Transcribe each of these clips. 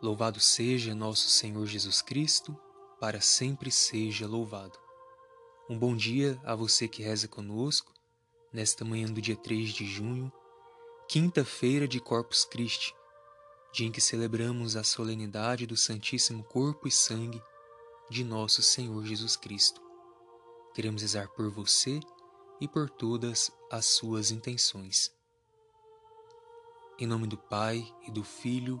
Louvado seja nosso Senhor Jesus Cristo, para sempre seja louvado. Um bom dia a você que reza conosco, nesta manhã do dia 3 de junho, quinta-feira de Corpus Christi, dia em que celebramos a solenidade do Santíssimo Corpo e Sangue de nosso Senhor Jesus Cristo. Queremos rezar por você e por todas as suas intenções. Em nome do Pai e do Filho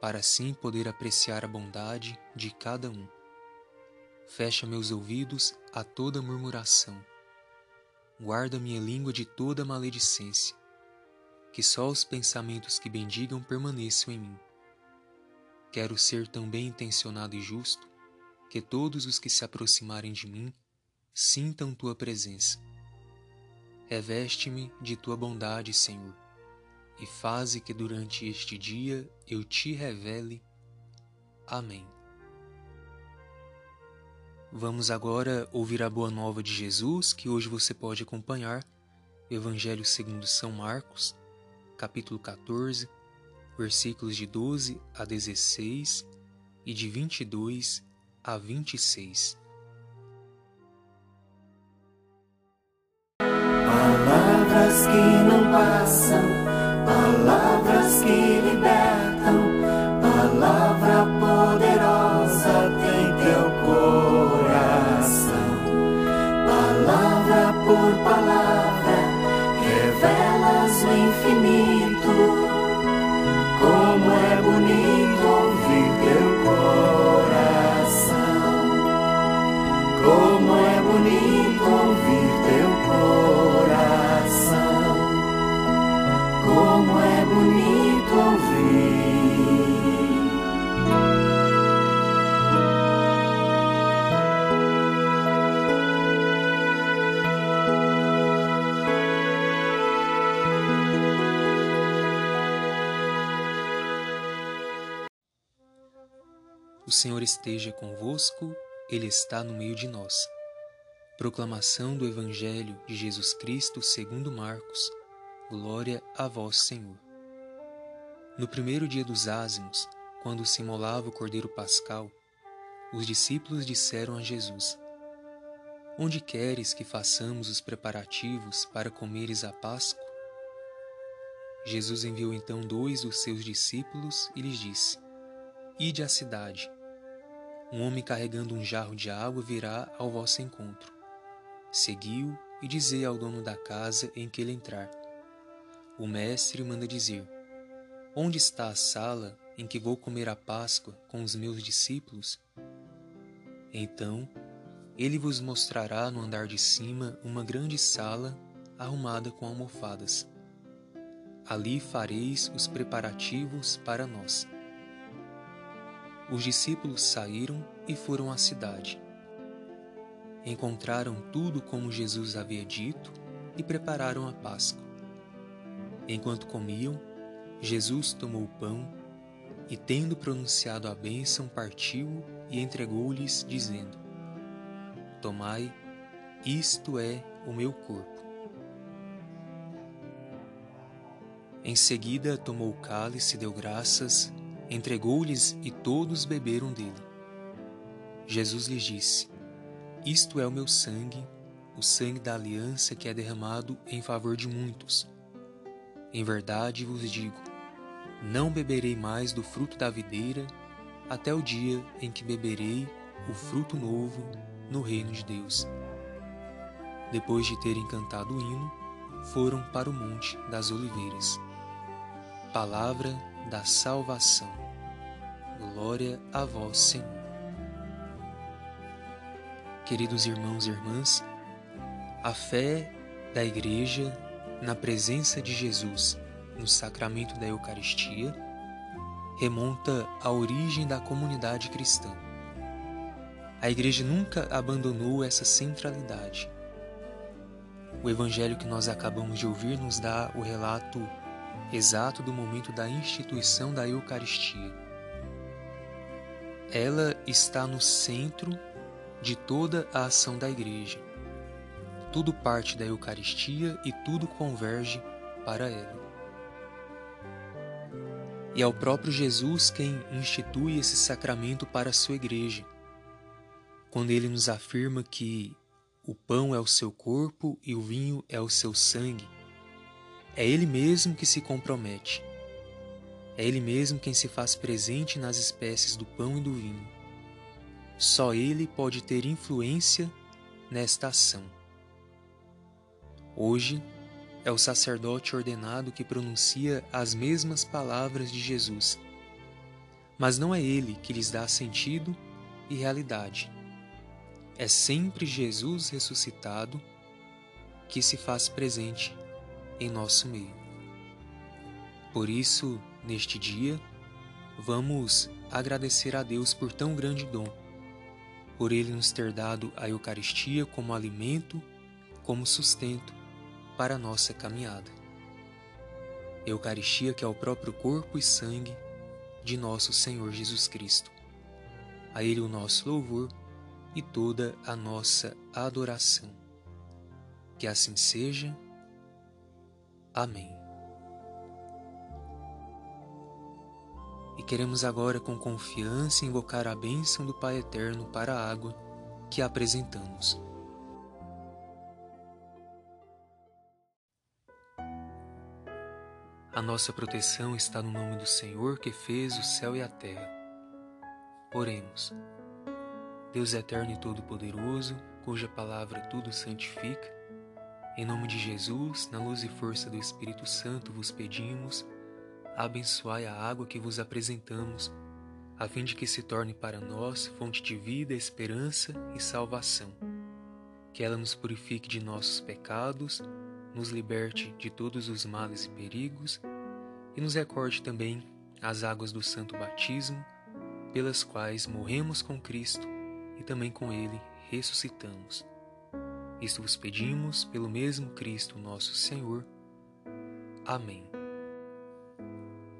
para assim poder apreciar a bondade de cada um. Fecha meus ouvidos a toda murmuração. Guarda minha língua de toda maledicência. Que só os pensamentos que bendigam permaneçam em mim. Quero ser tão bem intencionado e justo que todos os que se aproximarem de mim sintam tua presença. Reveste-me de tua bondade, Senhor e faze que durante este dia eu te revele. Amém. Vamos agora ouvir a boa nova de Jesus, que hoje você pode acompanhar, Evangelho segundo São Marcos, capítulo 14, versículos de 12 a 16 e de 22 a 26. Palavras que não passam bonito ouvir teu coração como é bonito ouvir. O Senhor esteja convosco, Ele está no meio de nós. Proclamação do Evangelho de Jesus Cristo segundo Marcos. Glória a vós, Senhor. No primeiro dia dos ázimos, quando se imolava o cordeiro pascal, os discípulos disseram a Jesus: Onde queres que façamos os preparativos para comeres a Páscoa? Jesus enviou então dois dos seus discípulos e lhes disse: Ide à cidade. Um homem carregando um jarro de água virá ao vosso encontro. Segui-o e dizei ao dono da casa em que ele entrar o mestre manda dizer: Onde está a sala em que vou comer a Páscoa com os meus discípulos? Então ele vos mostrará no andar de cima uma grande sala arrumada com almofadas. Ali fareis os preparativos para nós. Os discípulos saíram e foram à cidade. Encontraram tudo como Jesus havia dito e prepararam a Páscoa. Enquanto comiam, Jesus tomou o pão e, tendo pronunciado a bênção, partiu e entregou-lhes, dizendo: Tomai, isto é o meu corpo. Em seguida, tomou o cálice, deu graças, entregou-lhes e todos beberam dele. Jesus lhes disse: Isto é o meu sangue, o sangue da aliança que é derramado em favor de muitos em verdade vos digo: não beberei mais do fruto da videira até o dia em que beberei o fruto novo no reino de Deus. Depois de terem cantado o hino, foram para o Monte das Oliveiras. Palavra da salvação. Glória a vós, Senhor. Queridos irmãos e irmãs, a fé da Igreja na presença de Jesus no sacramento da Eucaristia remonta à origem da comunidade cristã. A Igreja nunca abandonou essa centralidade. O Evangelho que nós acabamos de ouvir nos dá o relato exato do momento da instituição da Eucaristia. Ela está no centro de toda a ação da Igreja. Tudo parte da Eucaristia e tudo converge para ela. E é o próprio Jesus quem institui esse sacramento para a sua Igreja, quando ele nos afirma que o pão é o seu corpo e o vinho é o seu sangue. É Ele mesmo que se compromete. É Ele mesmo quem se faz presente nas espécies do pão e do vinho. Só Ele pode ter influência nesta ação. Hoje, é o sacerdote ordenado que pronuncia as mesmas palavras de Jesus, mas não é ele que lhes dá sentido e realidade. É sempre Jesus ressuscitado que se faz presente em nosso meio. Por isso, neste dia, vamos agradecer a Deus por tão grande dom, por Ele nos ter dado a Eucaristia como alimento, como sustento para a nossa caminhada. Eucaristia que é o próprio corpo e sangue de nosso Senhor Jesus Cristo. A Ele o nosso louvor e toda a nossa adoração. Que assim seja. Amém. Queremos agora com confiança invocar a bênção do Pai Eterno para a água que apresentamos. A nossa proteção está no nome do Senhor que fez o céu e a terra. Oremos. Deus eterno e todo-poderoso, cuja palavra tudo santifica, em nome de Jesus, na luz e força do Espírito Santo, vos pedimos, abençoai a água que vos apresentamos, a fim de que se torne para nós fonte de vida, esperança e salvação. Que ela nos purifique de nossos pecados, nos liberte de todos os males e perigos e nos recorde também as águas do santo batismo, pelas quais morremos com Cristo e também com Ele ressuscitamos. Isto vos pedimos pelo mesmo Cristo nosso Senhor. Amém.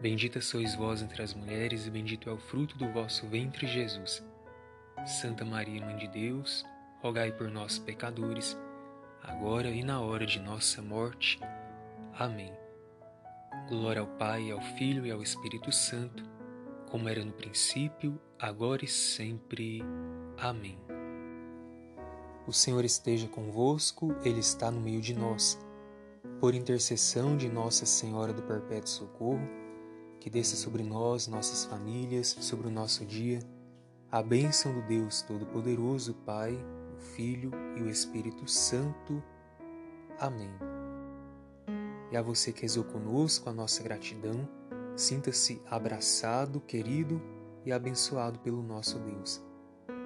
Bendita sois vós entre as mulheres, e bendito é o fruto do vosso ventre, Jesus. Santa Maria, Mãe de Deus, rogai por nós, pecadores, agora e na hora de nossa morte. Amém. Glória ao Pai, ao Filho e ao Espírito Santo como era no princípio, agora e sempre. Amém. O Senhor esteja convosco, Ele está no meio de nós. Por intercessão de Nossa Senhora do Perpétuo Socorro, que desça sobre nós, nossas famílias, sobre o nosso dia, a bênção do Deus Todo-Poderoso, Pai, o Filho e o Espírito Santo. Amém. E a você que rezou conosco, a nossa gratidão Sinta-se abraçado, querido e abençoado pelo nosso Deus.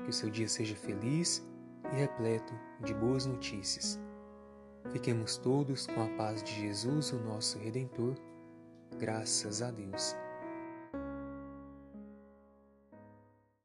Que o seu dia seja feliz e repleto de boas notícias. Fiquemos todos com a paz de Jesus, o nosso Redentor. Graças a Deus.